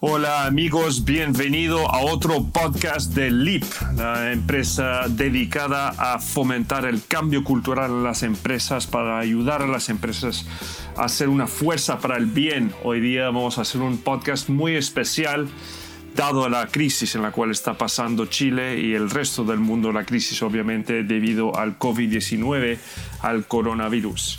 Hola amigos, bienvenido a otro podcast de LEAP, la empresa dedicada a fomentar el cambio cultural en las empresas para ayudar a las empresas a ser una fuerza para el bien. Hoy día vamos a hacer un podcast muy especial dado la crisis en la cual está pasando Chile y el resto del mundo, la crisis obviamente debido al COVID-19, al coronavirus.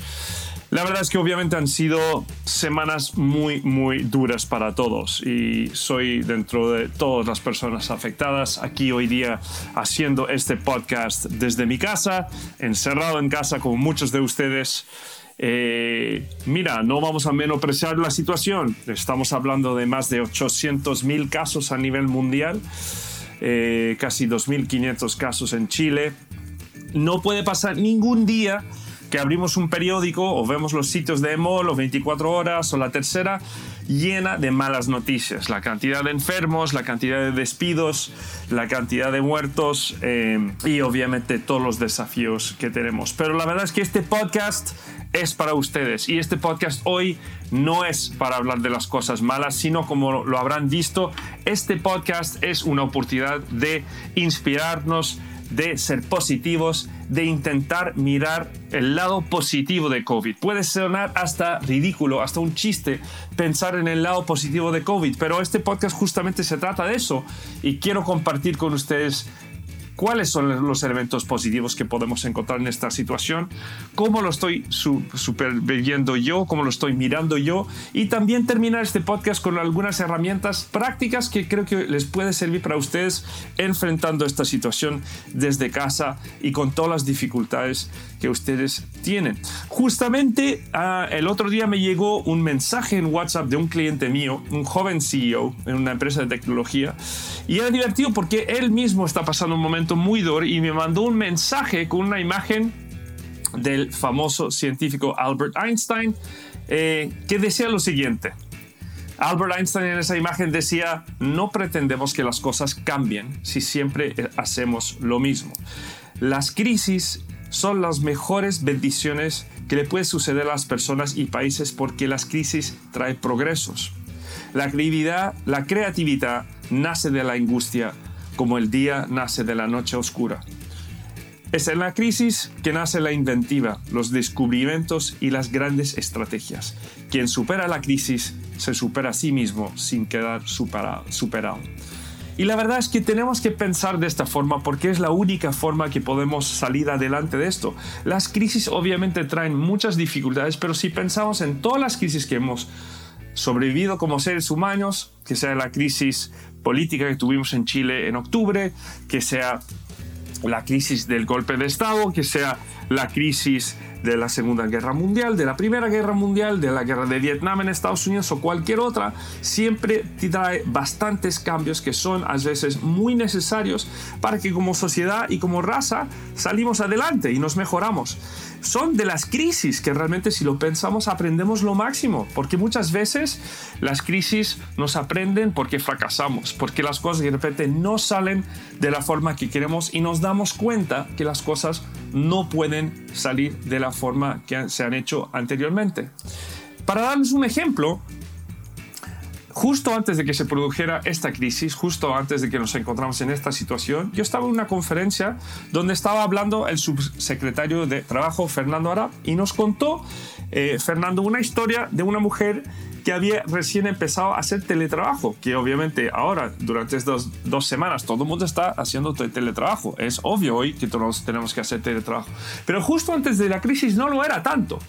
La verdad es que obviamente han sido semanas muy, muy duras para todos y soy dentro de todas las personas afectadas aquí hoy día haciendo este podcast desde mi casa, encerrado en casa como muchos de ustedes. Eh, mira, no vamos a menospreciar la situación. Estamos hablando de más de 800 mil casos a nivel mundial, eh, casi 2.500 casos en Chile. No puede pasar ningún día que abrimos un periódico o vemos los sitios de EMOL o 24 horas o la tercera llena de malas noticias. La cantidad de enfermos, la cantidad de despidos, la cantidad de muertos eh, y obviamente todos los desafíos que tenemos. Pero la verdad es que este podcast es para ustedes y este podcast hoy no es para hablar de las cosas malas, sino como lo habrán visto, este podcast es una oportunidad de inspirarnos de ser positivos, de intentar mirar el lado positivo de COVID. Puede sonar hasta ridículo, hasta un chiste pensar en el lado positivo de COVID, pero este podcast justamente se trata de eso y quiero compartir con ustedes cuáles son los elementos positivos que podemos encontrar en esta situación, cómo lo estoy superviviendo yo, cómo lo estoy mirando yo y también terminar este podcast con algunas herramientas prácticas que creo que les puede servir para ustedes enfrentando esta situación desde casa y con todas las dificultades que ustedes tienen. Justamente ah, el otro día me llegó un mensaje en WhatsApp de un cliente mío, un joven CEO en una empresa de tecnología, y era divertido porque él mismo está pasando un momento muy duro y me mandó un mensaje con una imagen del famoso científico Albert Einstein eh, que decía lo siguiente. Albert Einstein en esa imagen decía, no pretendemos que las cosas cambien si siempre eh, hacemos lo mismo. Las crisis son las mejores bendiciones que le puede suceder a las personas y países porque las crisis traen progresos. La creatividad, la creatividad nace de la angustia, como el día nace de la noche oscura. Es en la crisis que nace la inventiva, los descubrimientos y las grandes estrategias. Quien supera la crisis se supera a sí mismo sin quedar superado. Y la verdad es que tenemos que pensar de esta forma porque es la única forma que podemos salir adelante de esto. Las crisis obviamente traen muchas dificultades, pero si pensamos en todas las crisis que hemos sobrevivido como seres humanos, que sea la crisis política que tuvimos en Chile en octubre, que sea la crisis del golpe de Estado, que sea la crisis de la Segunda Guerra Mundial, de la Primera Guerra Mundial, de la Guerra de Vietnam en Estados Unidos o cualquier otra, siempre trae bastantes cambios que son a veces muy necesarios para que como sociedad y como raza salimos adelante y nos mejoramos. Son de las crisis que realmente si lo pensamos aprendemos lo máximo, porque muchas veces las crisis nos aprenden porque fracasamos, porque las cosas de repente no salen de la forma que queremos y nos damos cuenta que las cosas no pueden salir de la forma que se han hecho anteriormente. Para darles un ejemplo, justo antes de que se produjera esta crisis, justo antes de que nos encontramos en esta situación, yo estaba en una conferencia donde estaba hablando el subsecretario de Trabajo, Fernando Arab, y nos contó, eh, Fernando, una historia de una mujer que había recién empezado a hacer teletrabajo, que obviamente ahora, durante estas dos semanas, todo el mundo está haciendo teletrabajo. Es obvio hoy que todos tenemos que hacer teletrabajo. Pero justo antes de la crisis no lo era tanto.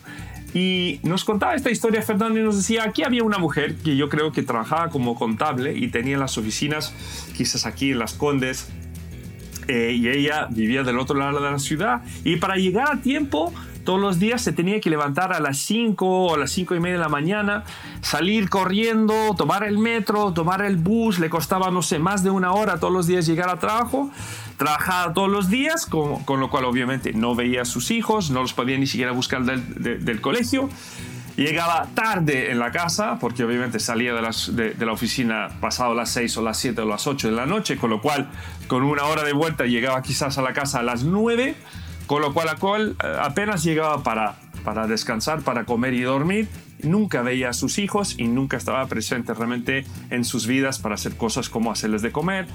Y nos contaba esta historia Fernando y nos decía, aquí había una mujer que yo creo que trabajaba como contable y tenía las oficinas quizás aquí en Las Condes. Eh, y ella vivía del otro lado de la ciudad. Y para llegar a tiempo todos los días se tenía que levantar a las 5 o a las 5 y media de la mañana, salir corriendo, tomar el metro, tomar el bus, le costaba, no sé, más de una hora todos los días llegar al trabajo, trabajaba todos los días, con, lo cual obviamente no veía a sus hijos, no los podía ni siquiera buscar del, del, colegio. Llegaba tarde en la casa, porque obviamente salía de, las, de, de, la oficina pasado las 6 o las 7 o las 8 de la noche, con lo cual con una hora de vuelta llegaba quizás a la casa a las 9 con lo cual, cual eh, apenas llegaba para, para descansar, para comer y dormir nunca veía a sus hijos y nunca estaba presente realmente en sus vidas para hacer cosas como hacerles de comer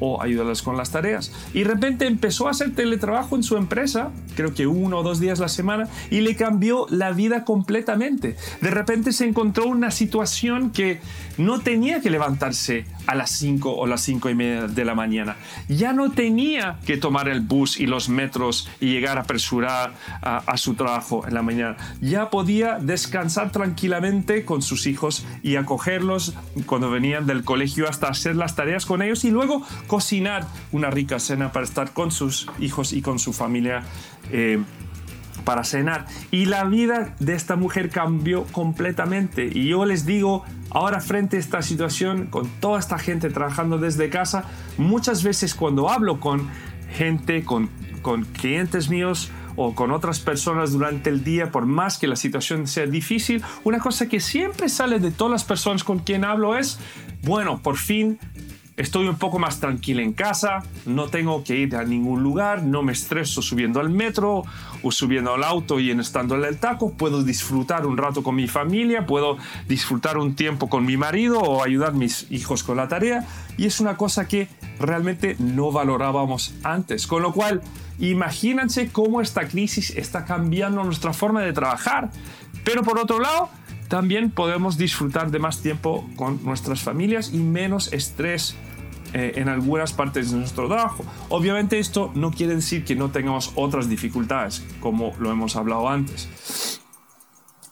o ayudarles con las tareas. Y de repente empezó a hacer teletrabajo en su empresa, creo que uno o dos días la semana, y le cambió la vida completamente. De repente se encontró una situación que no tenía que levantarse a las 5 o las 5 y media de la mañana. Ya no tenía que tomar el bus y los metros y llegar apresurar a, a su trabajo en la mañana. Ya podía descansar tranquilamente con sus hijos y acogerlos cuando venían del colegio hasta hacer las tareas con ellos y luego cocinar una rica cena para estar con sus hijos y con su familia. Eh, para cenar. Y la vida de esta mujer cambió completamente. Y yo les digo, ahora frente a esta situación, con toda esta gente trabajando desde casa, muchas veces cuando hablo con gente, con, con clientes míos, o con otras personas durante el día, por más que la situación sea difícil, una cosa que siempre sale de todas las personas con quien hablo es, bueno, por fin estoy un poco más tranquila en casa, no tengo que ir a ningún lugar, no me estreso subiendo al metro o subiendo al auto y en estando en el taco, puedo disfrutar un rato con mi familia, puedo disfrutar un tiempo con mi marido o ayudar a mis hijos con la tarea. Y es una cosa que realmente no valorábamos antes, con lo cual imagínense cómo esta crisis está cambiando nuestra forma de trabajar, pero por otro lado, también podemos disfrutar de más tiempo con nuestras familias y menos estrés eh, en algunas partes de nuestro trabajo. Obviamente esto no quiere decir que no tengamos otras dificultades, como lo hemos hablado antes.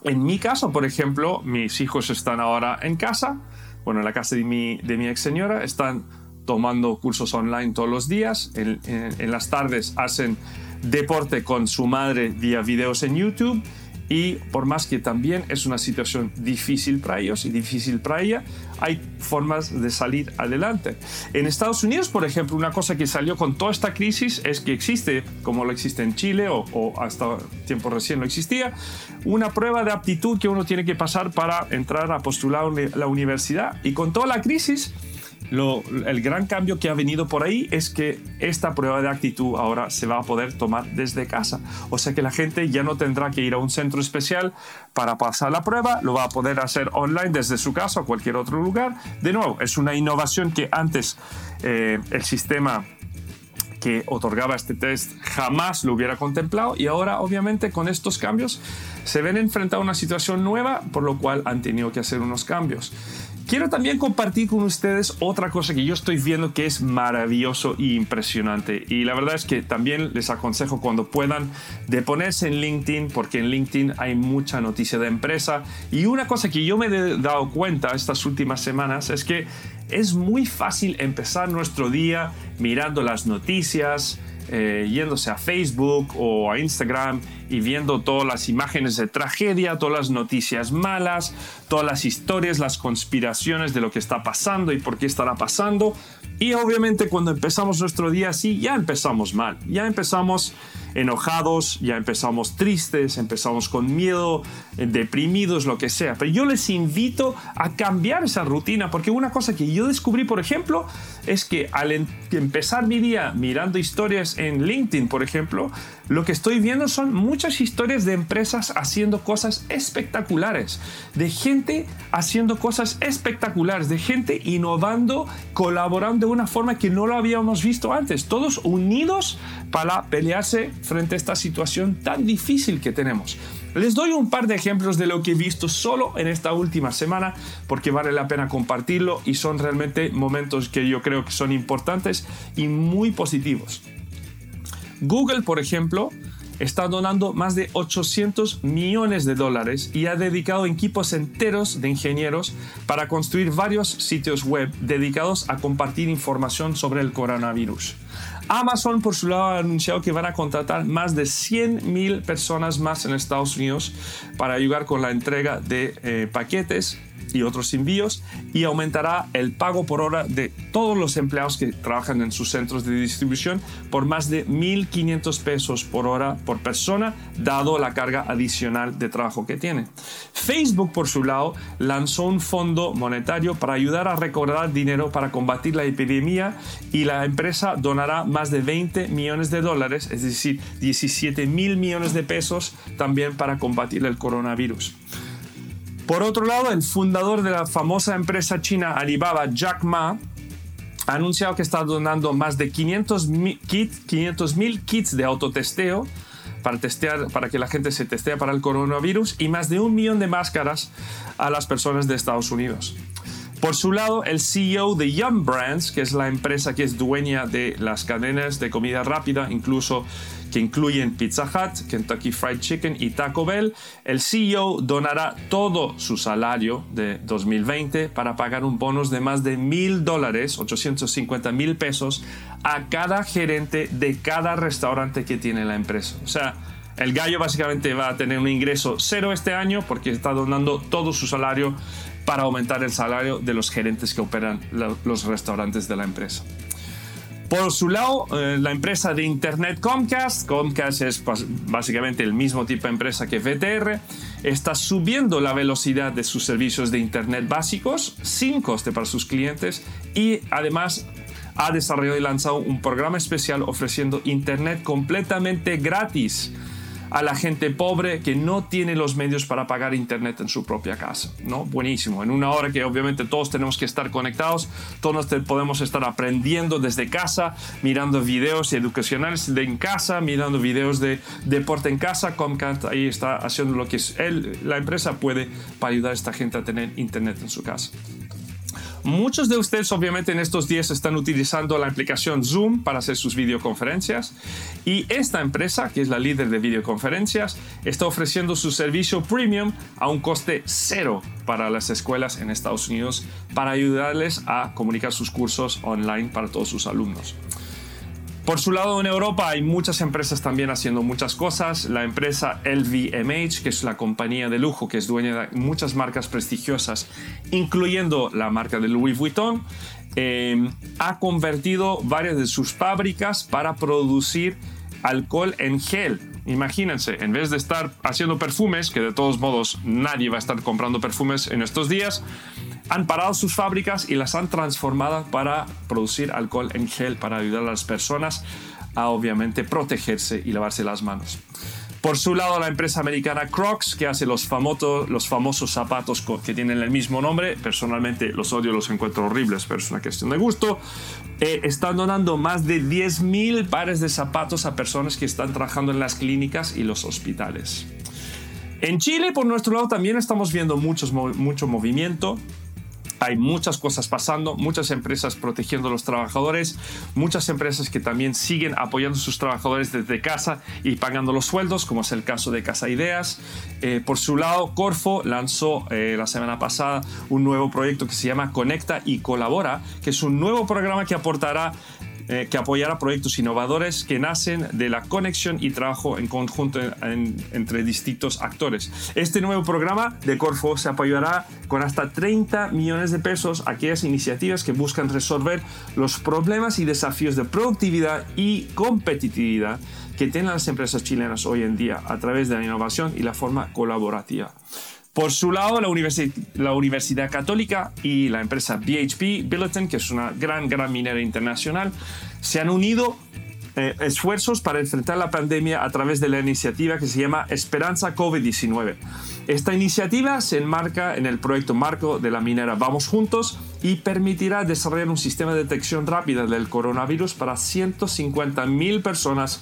En mi caso, por ejemplo, mis hijos están ahora en casa, bueno, en la casa de mi, ex señora, están tomando cursos online todos los días, en, en las tardes hacen deporte con su madre vía videos en YouTube y por más que también es una situación difícil para ellos y difícil para ella, hay formas de salir adelante. En Estados Unidos, por ejemplo, una cosa que salió con toda esta crisis es que existe, como lo existe en Chile o, hasta tiempo recién no existía, una prueba de aptitud que uno tiene que pasar para entrar a postular la universidad. Y con toda la crisis, el gran cambio que ha venido por ahí es que esta prueba de actitud ahora se va a poder tomar desde casa. O sea que la gente ya no tendrá que ir a un centro especial para pasar la prueba, lo va a poder hacer online desde su casa o cualquier otro lugar. De nuevo, es una innovación que antes eh, el sistema que otorgaba este test jamás lo hubiera contemplado y ahora obviamente con estos cambios se ven enfrentados a una situación nueva por lo cual han tenido que hacer unos cambios. Quiero también compartir con ustedes otra cosa que yo estoy viendo que es maravilloso e impresionante. Y la verdad es que también les aconsejo cuando puedan de ponerse en LinkedIn, porque en LinkedIn hay mucha noticia de empresa. Y una cosa que yo me he dado cuenta estas últimas semanas es que es muy fácil empezar nuestro día mirando las noticias, eh, yéndose a Facebook o a Instagram y viendo todas las imágenes de tragedia, todas las noticias malas, todas las historias, las conspiraciones de lo que está pasando y por qué estará pasando. Y obviamente cuando empezamos nuestro día así, ya empezamos mal, ya empezamos enojados, ya empezamos tristes, empezamos con miedo, eh, deprimidos, lo que sea. Pero yo les invito a cambiar esa rutina, porque una cosa que yo descubrí, por ejemplo, es que al empezar mi día mirando historias en LinkedIn, por ejemplo, lo que estoy viendo son muchas historias de empresas haciendo cosas espectaculares, de gente haciendo cosas espectaculares, de gente innovando, colaborando de una forma que no lo habíamos visto antes, todos unidos para pelearse frente a esta situación tan difícil que tenemos. Les doy un par de ejemplos de lo que he visto solo en esta última semana porque vale la pena compartirlo y son realmente momentos que yo creo que son importantes y muy positivos. Google, por ejemplo, está donando más de 800 millones de dólares y ha dedicado equipos enteros de ingenieros para construir varios sitios web dedicados a compartir información sobre el coronavirus. Amazon, por su lado, ha anunciado que van a contratar más de 100.000 personas más en Estados Unidos para ayudar con la entrega de eh, paquetes y otros envíos y aumentará el pago por hora de todos los empleados que trabajan en sus centros de distribución por más de 1.500 pesos por hora por persona, dado la carga adicional de trabajo que tiene. Facebook, por su lado, lanzó un fondo monetario para ayudar a recaudar dinero para combatir la epidemia y la empresa donará más de 20 millones de dólares, es decir, 17 mil millones de pesos también para combatir el coronavirus. Por otro lado, el fundador de la famosa empresa china Alibaba, Jack Ma, ha anunciado que está donando más de 500 mil kits, de autotesteo para, testear, para que la gente se testee para el coronavirus y más de un millón de máscaras a las personas de Estados Unidos. Por su lado, el CEO de Yum Brands, que es la empresa que es dueña de las cadenas de comida rápida, incluso que incluyen Pizza Hut, Kentucky Fried Chicken y Taco Bell, el CEO donará todo su salario de 2020 para pagar un bonus de más de mil dólares, 850 mil pesos, a cada gerente de cada restaurante que tiene la empresa. O sea, el gallo básicamente va a tener un ingreso cero este año porque está donando todo su salario para aumentar el salario de los gerentes que operan los restaurantes de la empresa. Por su lado, eh, la empresa de Internet Comcast, Comcast es básicamente el mismo tipo de empresa que VTR, está subiendo la velocidad de sus servicios de Internet básicos sin coste para sus clientes y además ha desarrollado y lanzado un programa especial ofreciendo Internet completamente gratis a la gente pobre que no tiene los medios para pagar internet en su propia casa. ¿no? Buenísimo. En una hora que obviamente todos tenemos que estar conectados, todos podemos estar aprendiendo desde casa, mirando videos educacionales de en casa, mirando videos de deporte en casa. Comcast ahí está haciendo lo que es la empresa puede para ayudar a esta gente a tener internet en su casa. Muchos de ustedes obviamente en estos días están utilizando la aplicación Zoom para hacer sus videoconferencias y esta empresa, que es la líder de videoconferencias, está ofreciendo su servicio premium a un coste cero para las escuelas en Estados Unidos para ayudarles a comunicar sus cursos online para todos sus alumnos. Por su lado, en Europa hay muchas empresas también haciendo muchas cosas. La empresa LVMH, que es la compañía de lujo que es dueña de muchas marcas prestigiosas, incluyendo la marca de Louis Vuitton, eh, ha convertido varias de sus fábricas para producir alcohol en gel. Imagínense, en vez de estar haciendo perfumes, que de todos modos nadie va a estar comprando perfumes en estos días, han parado sus fábricas y las han transformado para producir alcohol en gel para ayudar a las personas a obviamente protegerse y lavarse las manos. Por su lado, la empresa americana Crocs, que hace los, famosos, zapatos que tienen el mismo nombre, personalmente los odio, los encuentro horribles, pero es una cuestión de gusto, eh, están donando más de 10.000 pares de zapatos a personas que están trabajando en las clínicas y los hospitales. En Chile, por nuestro lado, también estamos viendo muchos, mucho movimiento. Hay muchas cosas pasando, muchas empresas protegiendo a los trabajadores, muchas empresas que también siguen apoyando a sus trabajadores desde casa y pagando los sueldos, como es el caso de Casa Ideas. Eh, por su lado, Corfo lanzó eh, la semana pasada un nuevo proyecto que se llama Conecta y Colabora, que es un nuevo programa que aportará eh, que apoyará proyectos innovadores que nacen de la conexión y trabajo en conjunto entre distintos actores. Este nuevo programa de Corfo se apoyará con hasta 30 millones de pesos a aquellas iniciativas que buscan resolver los problemas y desafíos de productividad y competitividad que tienen las empresas chilenas hoy en día a través de la innovación y la forma colaborativa. Por su lado, la, Universidad Católica y la empresa BHP Billiton, que es una gran, gran minera internacional, se han unido eh, esfuerzos para enfrentar la pandemia a través de la iniciativa que se llama Esperanza COVID-19. Esta iniciativa se enmarca en el proyecto marco de la minera Vamos Juntos y permitirá desarrollar un sistema de detección rápida del coronavirus para 150.000 personas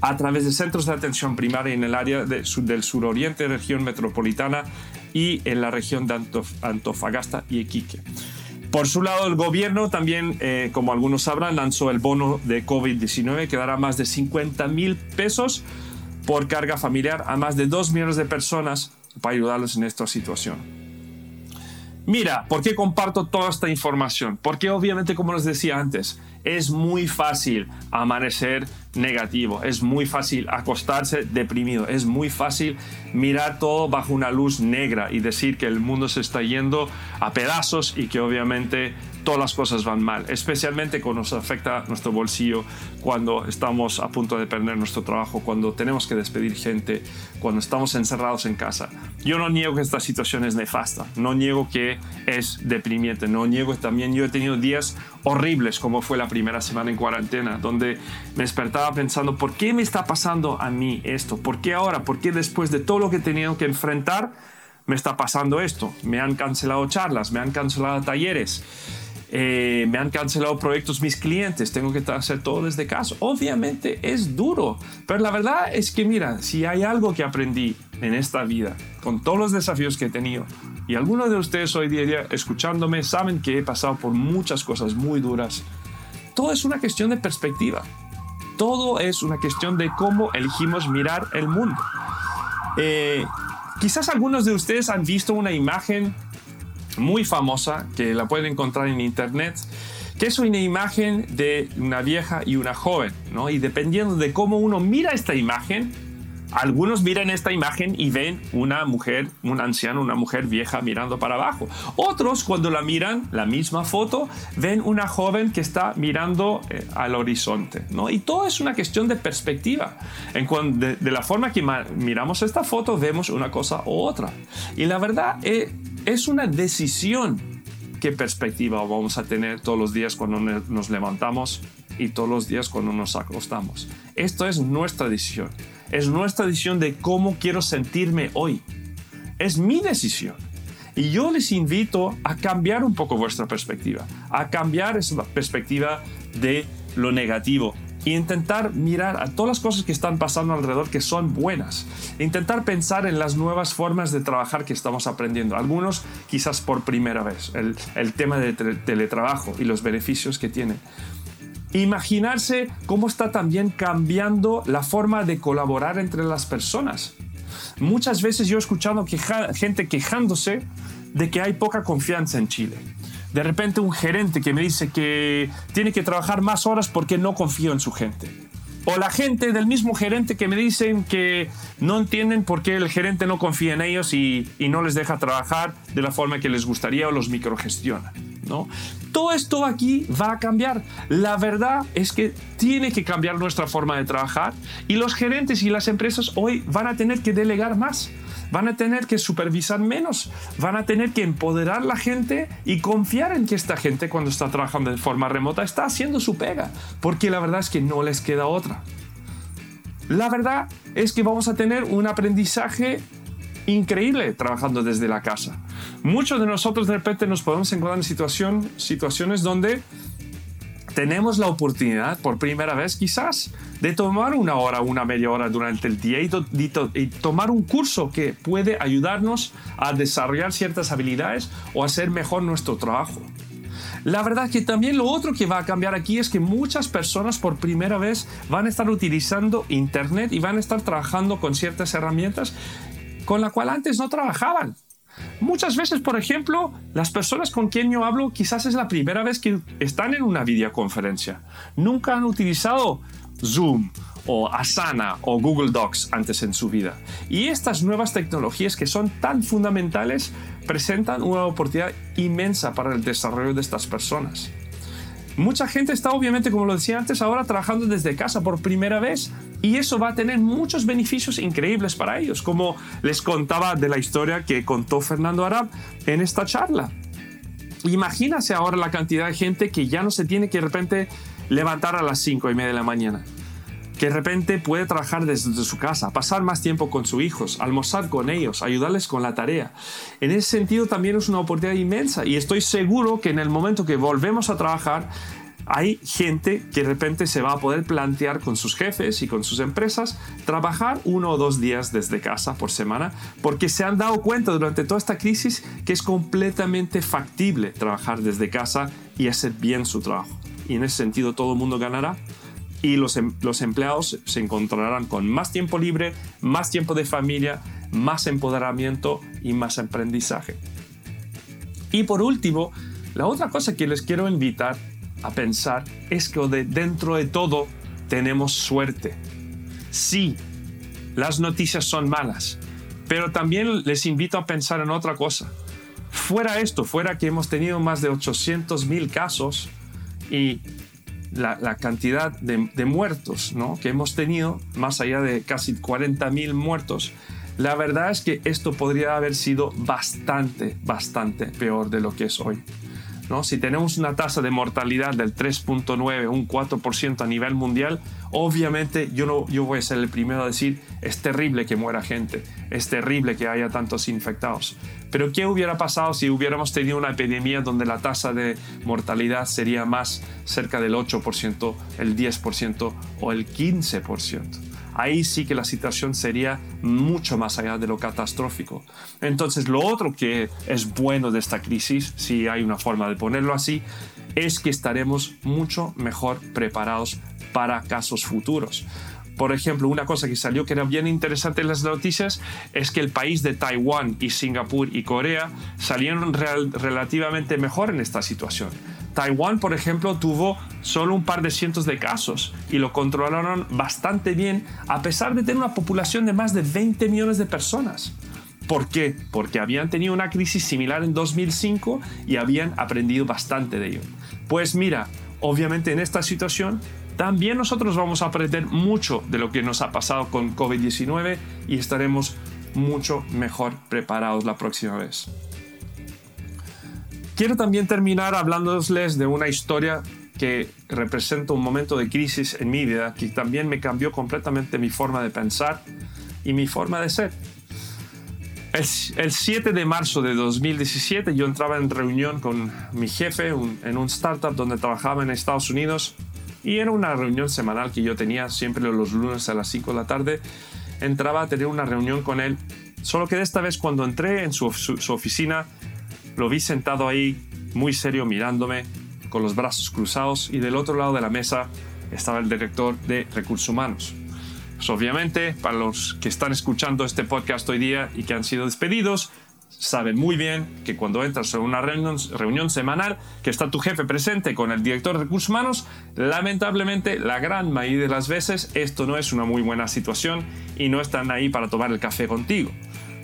a través de centros de atención primaria en el área del suroriente, región metropolitana y en la región de Antofagasta y Iquique. Por su lado, el gobierno también, eh, como algunos sabrán, lanzó el bono de COVID-19 que dará más de 50 mil pesos por carga familiar a más de 2 millones de personas para ayudarlos en esta situación. Mira, ¿por qué comparto toda esta información? Porque obviamente, como les decía antes, es muy fácil amanecer negativo, es muy fácil acostarse deprimido, es muy fácil mirar todo bajo una luz negra y decir que el mundo se está yendo a pedazos y que obviamente todas las cosas van mal, especialmente cuando nos afecta nuestro bolsillo, cuando estamos a punto de perder nuestro trabajo, cuando tenemos que despedir gente, cuando estamos encerrados en casa. Yo no niego que esta situación es nefasta, no niego que es deprimiente, no niego que también yo he tenido días horribles como fue la primera semana en cuarentena, donde me despertaba pensando, ¿por qué me está pasando a mí esto? ¿Por qué ahora? ¿Por qué después de todo lo que he tenido que enfrentar? me está pasando esto, me han cancelado charlas, me han cancelado talleres, eh, me han cancelado proyectos mis clientes, tengo que hacer todo desde casa. Obviamente es duro, pero la verdad es que mira, si hay algo que aprendí en esta vida, con todos los desafíos que he tenido, y algunos de ustedes hoy día escuchándome saben que he pasado por muchas cosas muy duras, todo es una cuestión de perspectiva. Todo es una cuestión de cómo elegimos mirar el mundo. Eh, quizás algunos de ustedes han visto una imagen muy famosa que la pueden encontrar en internet, que es una imagen de una vieja y una joven, ¿no? Y dependiendo de cómo uno mira esta imagen, algunos miran esta imagen y ven una mujer, un anciano, una mujer vieja mirando para abajo. Otros, cuando la miran, la misma foto, ven una joven que está mirando eh, al horizonte. ¿no? Y todo es una cuestión de perspectiva. En de, de, la forma que miramos esta foto, vemos una cosa u otra. Y la verdad eh, es una decisión qué perspectiva vamos a tener todos los días cuando nos levantamos y todos los días cuando nos acostamos. Esto es nuestra decisión. Es nuestra decisión de cómo quiero sentirme hoy. Es mi decisión. Y yo les invito a cambiar un poco vuestra perspectiva, a cambiar esa perspectiva de lo negativo e intentar mirar a todas las cosas que están pasando alrededor que son buenas. Intentar pensar en las nuevas formas de trabajar que estamos aprendiendo. Algunos quizás por primera vez. El, tema de teletrabajo y los beneficios que tiene. Imaginarse cómo está también cambiando la forma de colaborar entre las personas. Muchas veces yo he escuchado gente quejándose de que hay poca confianza en Chile. De repente un gerente que me dice que tiene que trabajar más horas porque no confío en su gente. O la gente del mismo gerente que me dicen que no entienden por qué el gerente no confía en ellos y, y no les deja trabajar de la forma que les gustaría o los microgestiona. ¿no? Todo esto aquí va a cambiar. La verdad es que tiene que cambiar nuestra forma de trabajar y los gerentes y las empresas hoy van a tener que delegar más van a tener que supervisar menos, van a tener que empoderar la gente y confiar en que esta gente cuando está trabajando de forma remota está haciendo su pega, porque la verdad es que no les queda otra. La verdad es que vamos a tener un aprendizaje increíble trabajando desde la casa. Muchos de nosotros de repente nos podemos encontrar en situación, situaciones donde tenemos la oportunidad por primera vez quizás de tomar una hora, una media hora durante el día y, y, tomar un curso que puede ayudarnos a desarrollar ciertas habilidades o hacer mejor nuestro trabajo. La verdad que también lo otro que va a cambiar aquí es que muchas personas por primera vez van a estar utilizando Internet y van a estar trabajando con ciertas herramientas con la cual antes no trabajaban. Muchas veces, por ejemplo, las personas con quien yo hablo quizás es la primera vez que están en una videoconferencia. Nunca han utilizado Zoom o Asana o Google Docs antes en su vida. Y estas nuevas tecnologías que son tan fundamentales presentan una oportunidad inmensa para el desarrollo de estas personas. Mucha gente está obviamente, como lo decía antes, ahora trabajando desde casa por primera vez y eso va a tener muchos beneficios increíbles para ellos, como les contaba de la historia que contó Fernando Arab en esta charla. Imagínase ahora la cantidad de gente que ya no se tiene que de repente levantar a las 5 y media de la mañana que de repente puede trabajar desde su casa, pasar más tiempo con sus hijos, almorzar con ellos, ayudarles con la tarea. En ese sentido también es una oportunidad inmensa y estoy seguro que en el momento que volvemos a trabajar, hay gente que de repente se va a poder plantear con sus jefes y con sus empresas trabajar uno o dos días desde casa por semana porque se han dado cuenta durante toda esta crisis que es completamente factible trabajar desde casa y hacer bien su trabajo. Y en ese sentido todo el mundo ganará y los, em, los empleados se encontrarán con más tiempo libre, más tiempo de familia, más empoderamiento y más aprendizaje. Y por último, la otra cosa que les quiero invitar a pensar es que de dentro de todo tenemos suerte. Sí, las noticias son malas, pero también les invito a pensar en otra cosa. Fuera esto, fuera que hemos tenido más de 800 mil casos y la, cantidad de, muertos ¿no? que hemos tenido, más allá de casi 40.000 muertos, la verdad es que esto podría haber sido bastante, bastante peor de lo que es hoy. ¿No? Si tenemos una tasa de mortalidad del 3.9, un 4% a nivel mundial, obviamente yo, no, yo voy a ser el primero a decir, es terrible que muera gente, es terrible que haya tantos infectados. Pero ¿qué hubiera pasado si hubiéramos tenido una epidemia donde la tasa de mortalidad sería más cerca del 8%, el 10% o el 15%? Ahí sí que la situación sería mucho más allá de lo catastrófico. Entonces, lo otro que es bueno de esta crisis, si hay una forma de ponerlo así, es que estaremos mucho mejor preparados para casos futuros. Por ejemplo, una cosa que salió que era bien interesante en las noticias es que el país de Taiwán y Singapur y Corea salieron relativamente mejor en esta situación. Taiwán, por ejemplo, tuvo solo un par de cientos de casos y lo controlaron bastante bien a pesar de tener una población de más de 20 millones de personas. ¿Por qué? Porque habían tenido una crisis similar en 2005 y habían aprendido bastante de ello. Pues mira, obviamente en esta situación también nosotros vamos a aprender mucho de lo que nos ha pasado con COVID-19 y estaremos mucho mejor preparados la próxima vez. Quiero también terminar hablándoles de una historia que representa un momento de crisis en mi vida que también me cambió completamente mi forma de pensar y mi forma de ser. El, 7 de marzo de 2017 yo entraba en reunión con mi jefe en un startup donde trabajaba en Estados Unidos y era una reunión semanal que yo tenía siempre los lunes a las 5 de la tarde. Entraba a tener una reunión con él, solo que esta vez cuando entré en su oficina lo vi sentado ahí, muy serio, mirándome, con los brazos cruzados, y del otro lado de la mesa estaba el director de recursos humanos. Pues obviamente, para los que están escuchando este podcast hoy día y que han sido despedidos, saben muy bien que cuando entras en una reunión, reunión, semanal, que está tu jefe presente con el director de recursos humanos, lamentablemente la gran mayoría de las veces esto no es una muy buena situación y no están ahí para tomar el café contigo.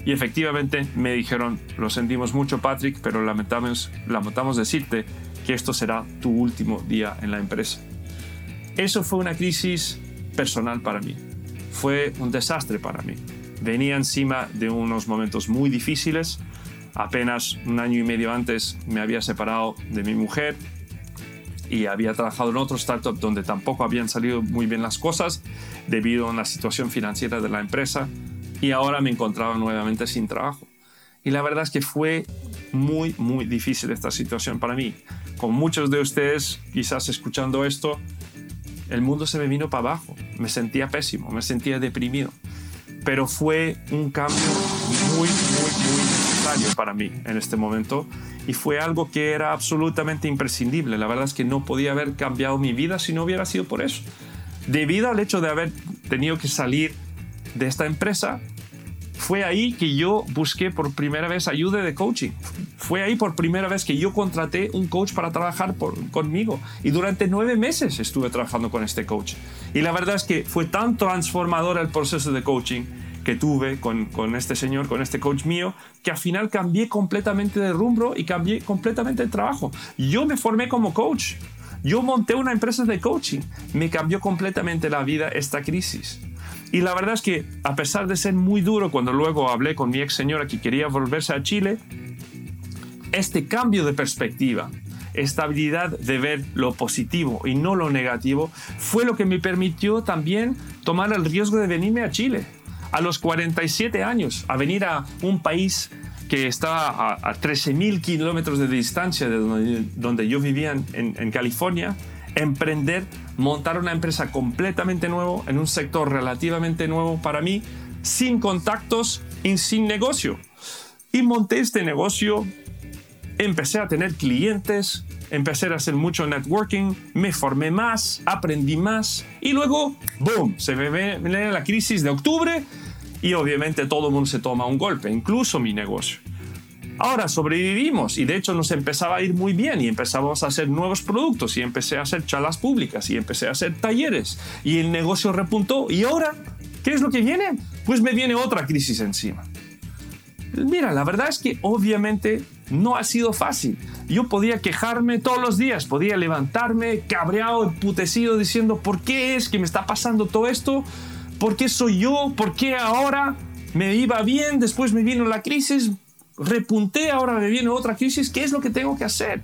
Y efectivamente me dijeron, lo sentimos mucho Patrick, pero lamentamos, lamentamos decirte que esto será tu último día en la empresa. Eso fue una crisis personal para mí. Fue un desastre para mí. Venía encima de unos momentos muy difíciles. Apenas un año y medio antes me había separado de mi mujer y había trabajado en otro startup donde tampoco habían salido muy bien las cosas debido a la situación financiera de la empresa y ahora me encontraba nuevamente sin trabajo. Y la verdad es que fue muy, muy difícil esta situación para mí. Con muchos de ustedes quizás escuchando esto, el mundo se me vino para abajo. Me sentía pésimo, me sentía deprimido. Pero fue un cambio muy, muy, muy necesario para mí en este momento y fue algo que era absolutamente imprescindible. La verdad es que no podía haber cambiado mi vida si no hubiera sido por eso. Debido al hecho de haber tenido que salir de esta empresa, fue ahí que yo busqué por primera vez ayuda de coaching. Fue ahí por primera vez que yo contraté un coach para trabajar conmigo. Y durante nueve meses estuve trabajando con este coach. Y la verdad es que fue tan transformador el proceso de coaching que tuve con, con este señor, con este coach mío, que al final cambié completamente de rumbo y cambié completamente de trabajo. Yo me formé como coach. Yo monté una empresa de coaching. Me cambió completamente la vida esta crisis. Y la verdad es que a pesar de ser muy duro cuando luego hablé con mi ex señora que quería volverse a Chile, este cambio de perspectiva, esta habilidad de ver lo positivo y no lo negativo, fue lo que me permitió también tomar el riesgo de venirme a Chile. A los 47 años, a venir a un país que estaba a, a 13.000 kilómetros de distancia de donde, yo vivía en California, emprender, montar una empresa completamente nuevo en un sector relativamente nuevo para mí, sin contactos y sin negocio. Y monté este negocio, empecé a tener clientes, empecé a hacer mucho networking, me formé más, aprendí más y luego, ¡boom!, se viene la crisis de octubre y obviamente todo el mundo se toma un golpe, incluso mi negocio. Ahora sobrevivimos y de hecho nos empezaba a ir muy bien y empezamos a hacer nuevos productos y empecé a hacer charlas públicas y empecé a hacer talleres y el negocio repuntó y ahora, ¿qué es lo que viene? Pues me viene otra crisis encima. Mira, la verdad es que obviamente no ha sido fácil. Yo podía quejarme todos los días, podía levantarme cabreado, emputecido, diciendo, ¿por qué es que me está pasando todo esto? ¿Por qué soy yo? ¿Por qué ahora? Me iba bien, después me vino la crisis, repunté, ahora me viene otra crisis, ¿qué es lo que tengo que hacer?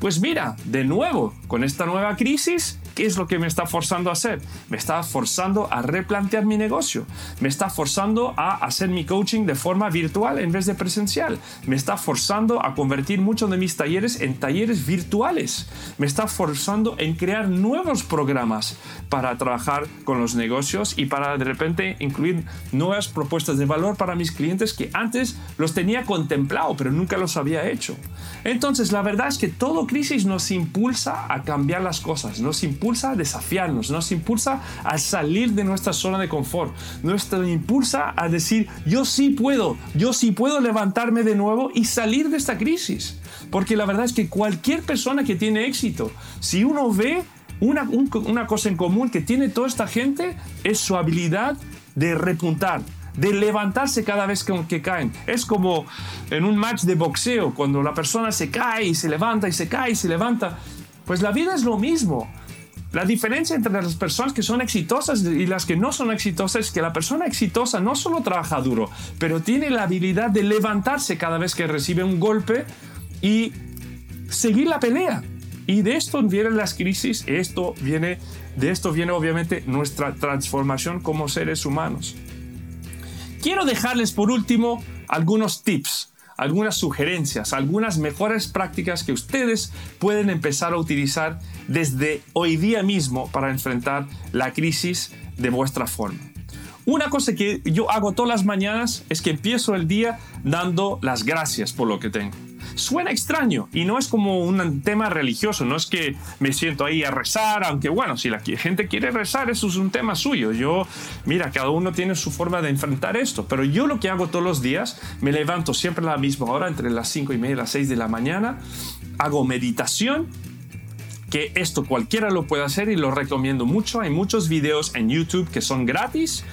Pues mira, de nuevo, con esta nueva crisis, ¿Qué es lo que me está forzando a hacer? Me está forzando a replantear mi negocio. Me está forzando a hacer mi coaching de forma virtual en vez de presencial. Me está forzando a convertir muchos de mis talleres en talleres virtuales. Me está forzando en crear nuevos programas para trabajar con los negocios y para de repente incluir nuevas propuestas de valor para mis clientes que antes los tenía contemplado pero nunca los había hecho. Entonces la verdad es que todo crisis nos impulsa a cambiar las cosas, nos impulsa impulsa a desafiarnos, nos impulsa a salir de nuestra zona de confort, nos impulsa a decir, yo sí puedo, yo sí puedo levantarme de nuevo y salir de esta crisis. Porque la verdad es que cualquier persona que tiene éxito, si uno ve una, una cosa en común que tiene toda esta gente, es su habilidad de repuntar, de levantarse cada vez que, que, caen. Es como en un match de boxeo, cuando la persona se cae y se levanta y se cae y se levanta. Pues la vida es lo mismo. La diferencia entre las personas que son exitosas y las que no son exitosas es que la persona exitosa no solo trabaja duro, pero tiene la habilidad de levantarse cada vez que recibe un golpe y seguir la pelea. Y de esto vienen las crisis, esto viene, de esto viene obviamente nuestra transformación como seres humanos. Quiero dejarles por último algunos tips algunas sugerencias, algunas mejores prácticas que ustedes pueden empezar a utilizar desde hoy día mismo para enfrentar la crisis de vuestra forma. Una cosa que yo hago todas las mañanas es que empiezo el día dando las gracias por lo que tengo suena extraño y no es como un tema religioso, no es que me siento ahí a rezar, aunque bueno, si la gente quiere rezar, eso es un tema suyo. Yo, mira, cada uno tiene su forma de enfrentar esto, pero yo lo que hago todos los días, me levanto siempre a la misma hora, entre las 5 y media y las 6 de la mañana, hago meditación esto cualquiera lo puede hacer y lo recomiendo mucho. Hay muchos videos en YouTube que son gratis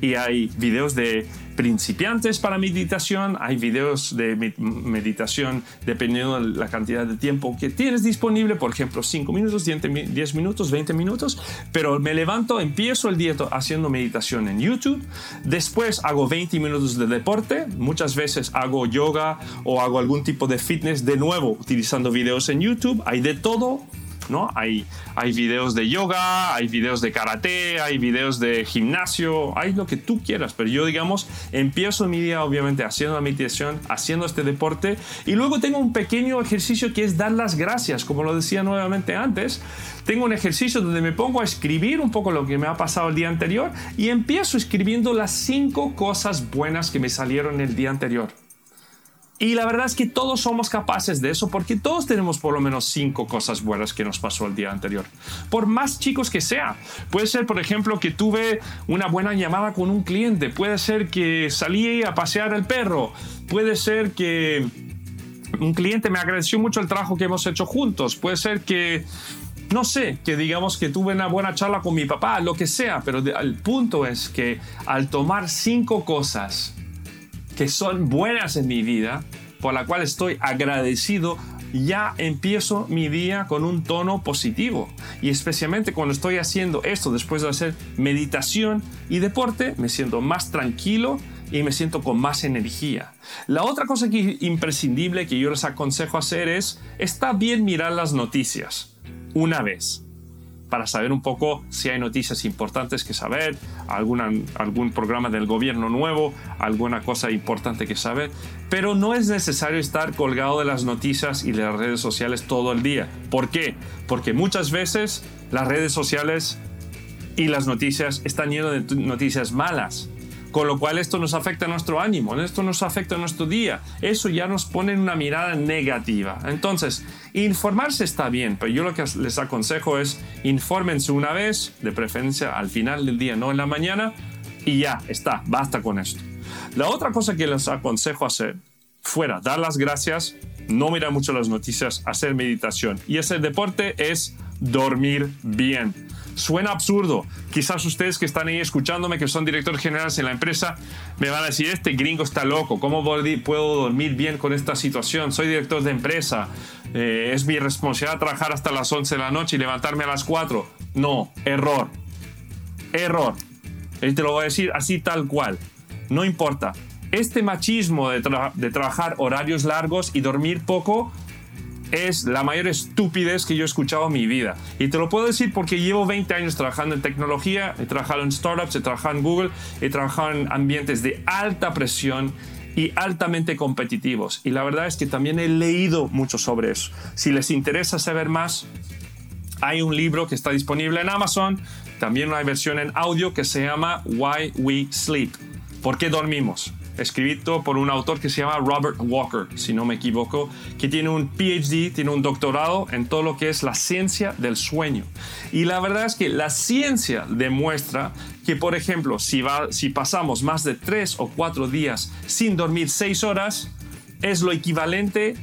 y hay videos de principiantes para meditación, hay videos de meditación dependiendo de la cantidad de tiempo que tienes disponible, por ejemplo, 5 minutos, 10 minutos, 20 minutos, pero me levanto, empiezo el día haciendo meditación en YouTube, después hago 20 minutos de deporte, muchas veces hago yoga o hago algún tipo de fitness de nuevo utilizando videos en YouTube, hay de todo ¿no? Hay, hay videos de yoga, hay videos de karate, hay videos de gimnasio, hay lo que tú quieras, pero yo digamos, empiezo mi día obviamente haciendo la meditación, haciendo este deporte y luego tengo un pequeño ejercicio que es dar las gracias, como lo decía nuevamente antes, tengo un ejercicio donde me pongo a escribir un poco lo que me ha pasado el día anterior y empiezo escribiendo las cinco cosas buenas que me salieron el día anterior. Y la verdad es que todos somos capaces de eso porque todos tenemos por lo menos cinco cosas buenas que nos pasó el día anterior. Por más chicos que sea. Puede ser, por ejemplo, que tuve una buena llamada con un cliente. Puede ser que salí a pasear el perro. Puede ser que un cliente me agradeció mucho el trabajo que hemos hecho juntos. Puede ser que no sé, que digamos que tuve una buena charla con mi papá, lo que sea, pero el punto es que al tomar cinco cosas que son buenas en mi vida, por la cual estoy agradecido, ya empiezo mi día con un tono positivo. Y especialmente cuando estoy haciendo esto después de hacer meditación y deporte, me siento más tranquilo y me siento con más energía. La otra cosa que imprescindible que yo les aconsejo hacer es, está bien mirar las noticias una vez para saber un poco si hay noticias importantes que saber, alguna, algún programa del gobierno nuevo, alguna cosa importante que saber, pero no es necesario estar colgado de las noticias y de las redes sociales todo el día. ¿Por qué? Porque muchas veces las redes sociales y las noticias están llenas de noticias malas con lo cual esto nos afecta a nuestro ánimo, esto nos afecta a nuestro día. Eso ya nos pone en una mirada negativa. Entonces, informarse está bien, pero yo lo que les aconsejo es infórmense una vez, de preferencia al final del día, no en la mañana, y ya está, basta con esto. La otra cosa que les aconsejo hacer, fuera, dar las gracias, no mirar mucho las noticias, hacer meditación y hacer deporte es dormir bien. Suena absurdo. Quizás ustedes que están ahí escuchándome, que son directores generales en la empresa, me van a decir, este gringo está loco, ¿cómo puedo dormir bien con esta situación? Soy director de empresa, eh, es mi responsabilidad trabajar hasta las 11 de la noche y levantarme a las 4. No, error. Error. Y te lo voy a decir así tal cual. No importa. Este machismo de, de trabajar horarios largos y dormir poco es la mayor estupidez que yo he escuchado en mi vida. Y te lo puedo decir porque llevo 20 años trabajando en tecnología, he trabajado en startups, he trabajado en Google, he trabajado en ambientes de alta presión y altamente competitivos. Y la verdad es que también he leído mucho sobre eso. Si les interesa saber más, hay un libro que está disponible en Amazon, también una versión en audio que se llama Why We Sleep. ¿Por qué dormimos? Escrito por un autor que se llama Robert Walker, si no me equivoco, que tiene un PhD, tiene un doctorado en todo lo que es la ciencia del sueño. Y la verdad es que la ciencia demuestra que, por ejemplo, si, pasamos más de tres o cuatro días sin dormir seis horas, es lo equivalente,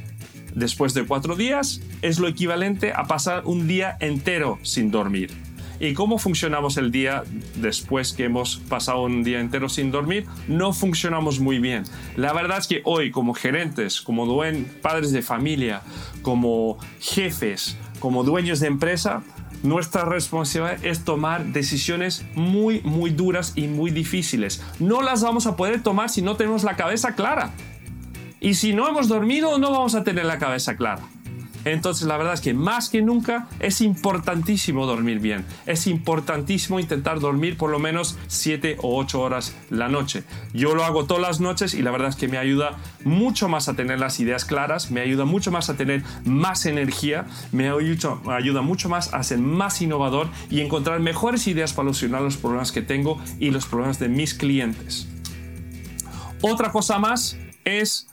después de cuatro días, es lo equivalente a pasar un día entero sin dormir. ¿Y cómo funcionamos el día después que hemos pasado un día entero sin dormir? No funcionamos muy bien. La verdad es que hoy como gerentes, como padres de familia, como jefes, como dueños de empresa, nuestra responsabilidad es tomar decisiones muy, muy duras y muy difíciles. No las vamos a poder tomar si no tenemos la cabeza clara. Y si no hemos dormido, no vamos a tener la cabeza clara. Entonces la verdad es que más que nunca es importantísimo dormir bien. Es importantísimo intentar dormir por lo menos 7 o 8 horas la noche. Yo lo hago todas las noches y la verdad es que me ayuda mucho más a tener las ideas claras, me ayuda mucho más a tener más energía, me ayuda mucho más a ser más innovador y encontrar mejores ideas para solucionar los problemas que tengo y los problemas de mis clientes. Otra cosa más es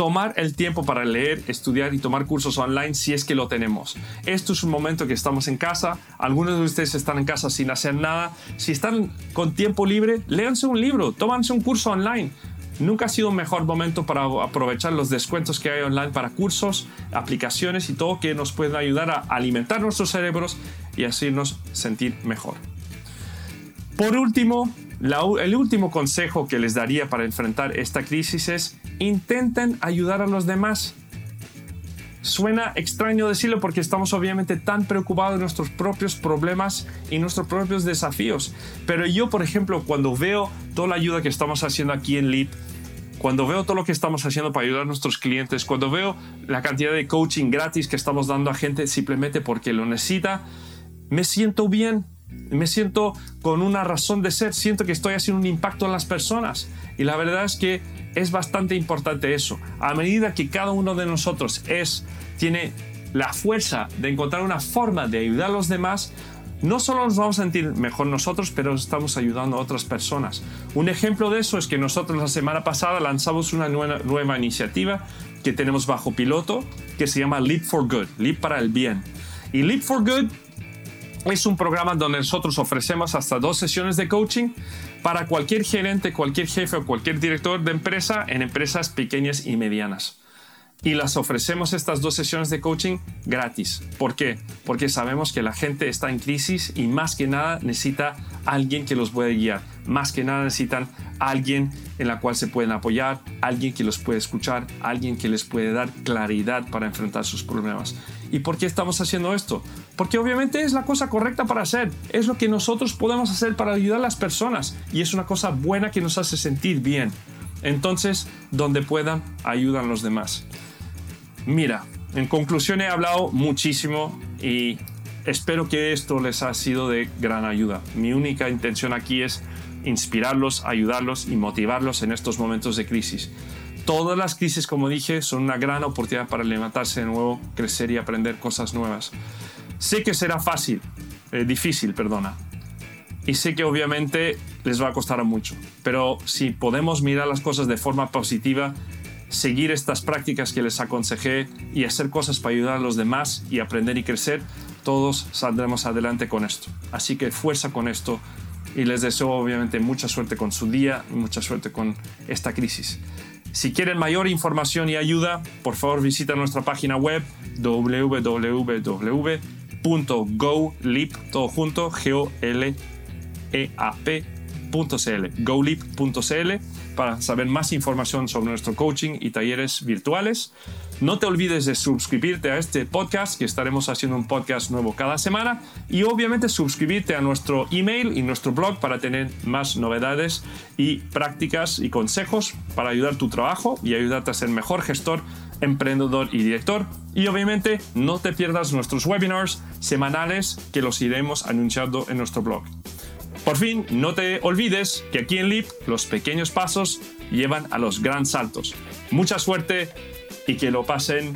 tomar el tiempo para leer, estudiar y tomar cursos online si es que lo tenemos. Esto es un momento que estamos en casa, algunos de ustedes están en casa sin hacer nada. Si están con tiempo libre, léanse un libro, tómanse un curso online. Nunca ha sido un mejor momento para aprovechar los descuentos que hay online para cursos, aplicaciones y todo que nos pueden ayudar a alimentar nuestros cerebros y hacernos sentir mejor. Por último, el último consejo que les daría para enfrentar esta crisis es intenten ayudar a los demás. Suena extraño decirlo porque estamos obviamente tan preocupados de nuestros propios problemas y nuestros propios desafíos. Pero yo, por ejemplo, cuando veo toda la ayuda que estamos haciendo aquí en LEAP, cuando veo todo lo que estamos haciendo para ayudar a nuestros clientes, cuando veo la cantidad de coaching gratis que estamos dando a gente simplemente porque lo necesita, me siento bien, me siento con una razón de ser, siento que estoy haciendo un impacto en las personas. Y la verdad es que es bastante importante eso. A medida que cada uno de nosotros es, tiene la fuerza de encontrar una forma de ayudar a los demás, no solo nos vamos a sentir mejor nosotros, pero estamos ayudando a otras personas. Un ejemplo de eso es que nosotros la semana pasada lanzamos una nueva, iniciativa que tenemos bajo piloto que se llama Leap for Good, Leap para el bien. Y Leap for Good es un programa donde nosotros ofrecemos hasta dos sesiones de coaching para cualquier gerente, cualquier jefe o cualquier director de empresa en empresas pequeñas y medianas. Y las ofrecemos estas dos sesiones de coaching gratis. ¿Por qué? Porque sabemos que la gente está en crisis y más que nada necesita alguien que los puede guiar. Más que nada necesitan alguien en la cual se pueden apoyar, alguien que los puede escuchar, alguien que les puede dar claridad para enfrentar sus problemas. ¿Y por qué estamos haciendo esto? Porque obviamente es la cosa correcta para hacer, es lo que nosotros podemos hacer para ayudar a las personas y es una cosa buena que nos hace sentir bien. Entonces, donde puedan, ayudan los demás. Mira, en conclusión he hablado muchísimo y espero que esto les ha sido de gran ayuda. Mi única intención aquí es inspirarlos, ayudarlos y motivarlos en estos momentos de crisis. Todas las crisis, como dije, son una gran oportunidad para levantarse de nuevo, crecer y aprender cosas nuevas. Sé que será fácil, eh, difícil, perdona. Y sé que obviamente les va a costar mucho. Pero si podemos mirar las cosas de forma positiva, seguir estas prácticas que les aconsejé y hacer cosas para ayudar a los demás y aprender y crecer, todos saldremos adelante con esto. Así que fuerza con esto y les deseo obviamente mucha suerte con su día y mucha suerte con esta crisis. Si quieren mayor información y ayuda, por favor visita nuestra página web www.goleap, todo junto, g l a goleap.cl para saber más información sobre nuestro coaching y talleres virtuales. No te olvides de suscribirte a este podcast, que estaremos haciendo un podcast nuevo cada semana. Y obviamente suscribirte a nuestro email y nuestro blog para tener más novedades y prácticas y consejos para ayudar tu trabajo y ayudarte a ser mejor gestor emprendedor y director. Y obviamente no te pierdas nuestros webinars semanales que los iremos anunciando en nuestro blog. Por fin, no te olvides que aquí en LIP los pequeños pasos llevan a los grandes saltos. Mucha suerte y que lo pasen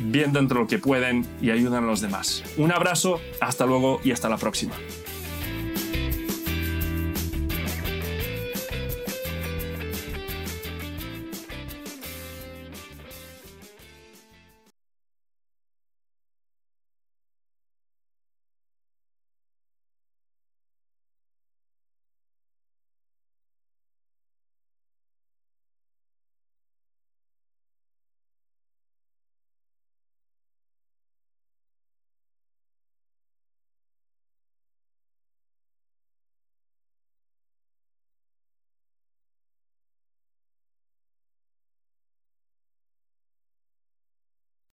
bien dentro de lo que pueden y ayuden a los demás. Un abrazo, hasta luego y hasta la próxima.